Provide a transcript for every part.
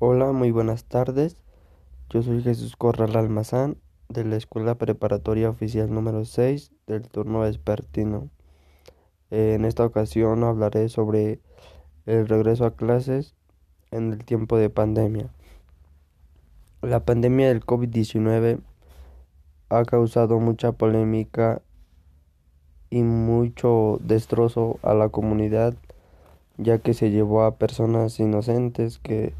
Hola, muy buenas tardes. Yo soy Jesús Corral Almazán de la Escuela Preparatoria Oficial número 6 del turno vespertino. En esta ocasión hablaré sobre el regreso a clases en el tiempo de pandemia. La pandemia del COVID-19 ha causado mucha polémica y mucho destrozo a la comunidad, ya que se llevó a personas inocentes que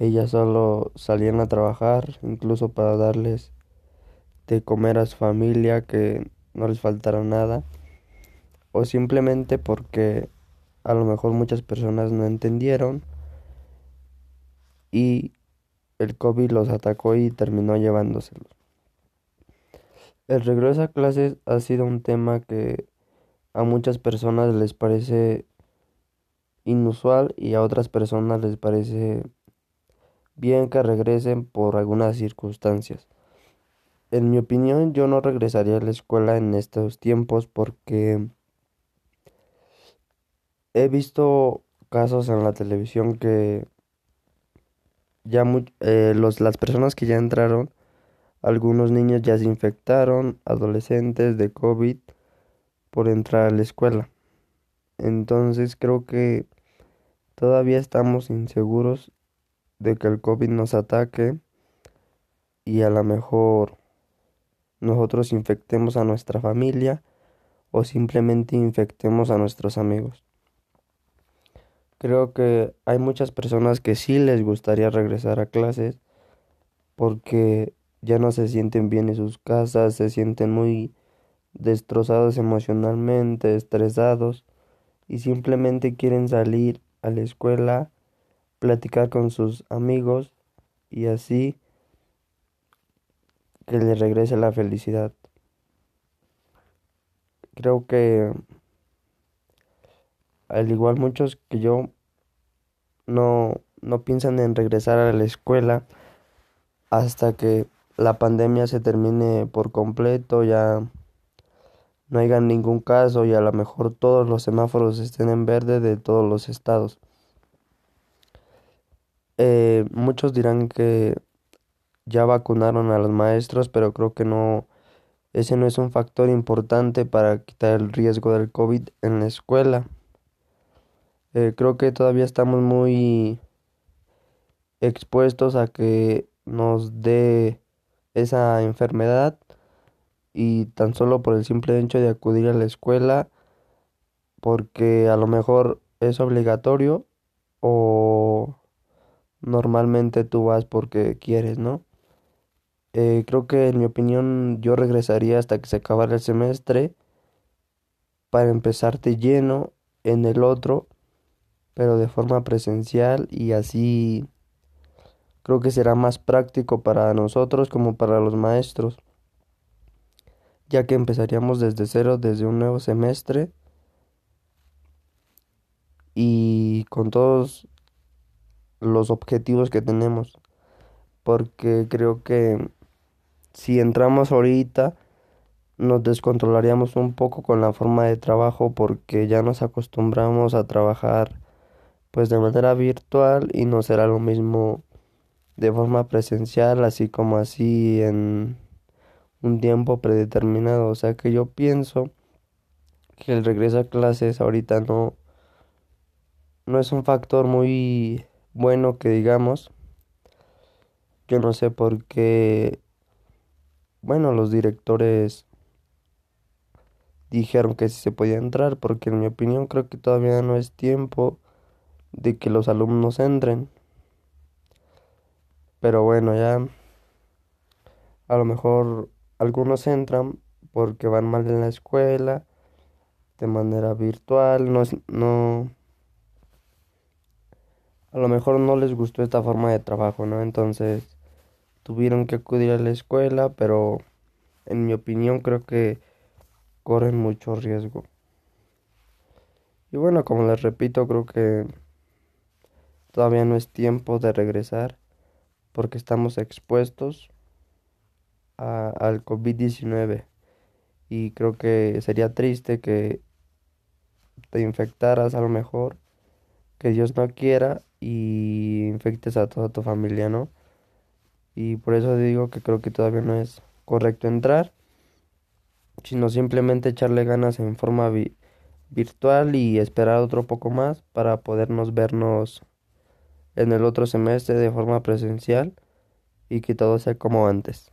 ellas solo salían a trabajar, incluso para darles de comer a su familia, que no les faltara nada, o simplemente porque a lo mejor muchas personas no entendieron y el COVID los atacó y terminó llevándoselos. El regreso a clases ha sido un tema que a muchas personas les parece inusual y a otras personas les parece bien que regresen por algunas circunstancias. En mi opinión, yo no regresaría a la escuela en estos tiempos porque he visto casos en la televisión que ya eh, los, las personas que ya entraron, algunos niños ya se infectaron, adolescentes de COVID, por entrar a la escuela. Entonces creo que todavía estamos inseguros de que el COVID nos ataque y a lo mejor nosotros infectemos a nuestra familia o simplemente infectemos a nuestros amigos. Creo que hay muchas personas que sí les gustaría regresar a clases porque ya no se sienten bien en sus casas, se sienten muy destrozados emocionalmente, estresados y simplemente quieren salir a la escuela platicar con sus amigos y así que le regrese la felicidad. Creo que al igual muchos que yo no, no piensan en regresar a la escuela hasta que la pandemia se termine por completo, ya no haya ningún caso y a lo mejor todos los semáforos estén en verde de todos los estados. Eh, muchos dirán que ya vacunaron a los maestros, pero creo que no, ese no es un factor importante para quitar el riesgo del COVID en la escuela. Eh, creo que todavía estamos muy expuestos a que nos dé esa enfermedad y tan solo por el simple hecho de acudir a la escuela porque a lo mejor es obligatorio o normalmente tú vas porque quieres, ¿no? Eh, creo que en mi opinión yo regresaría hasta que se acabara el semestre para empezarte lleno en el otro, pero de forma presencial y así creo que será más práctico para nosotros como para los maestros, ya que empezaríamos desde cero, desde un nuevo semestre y con todos los objetivos que tenemos. Porque creo que si entramos ahorita nos descontrolaríamos un poco con la forma de trabajo porque ya nos acostumbramos a trabajar pues de manera virtual y no será lo mismo de forma presencial así como así en un tiempo predeterminado. O sea que yo pienso que el regreso a clases ahorita no no es un factor muy bueno que digamos. Yo no sé por qué, bueno, los directores dijeron que sí se podía entrar, porque en mi opinión creo que todavía no es tiempo de que los alumnos entren. Pero bueno, ya a lo mejor algunos entran porque van mal en la escuela, de manera virtual, no, no a lo mejor no les gustó esta forma de trabajo, ¿no? Entonces tuvieron que acudir a la escuela, pero en mi opinión creo que corren mucho riesgo. Y bueno, como les repito, creo que todavía no es tiempo de regresar porque estamos expuestos al COVID-19 y creo que sería triste que te infectaras a lo mejor, que Dios no quiera y infectes a toda tu familia, ¿no? Y por eso digo que creo que todavía no es correcto entrar, sino simplemente echarle ganas en forma virtual y esperar otro poco más para podernos vernos en el otro semestre de forma presencial y que todo sea como antes.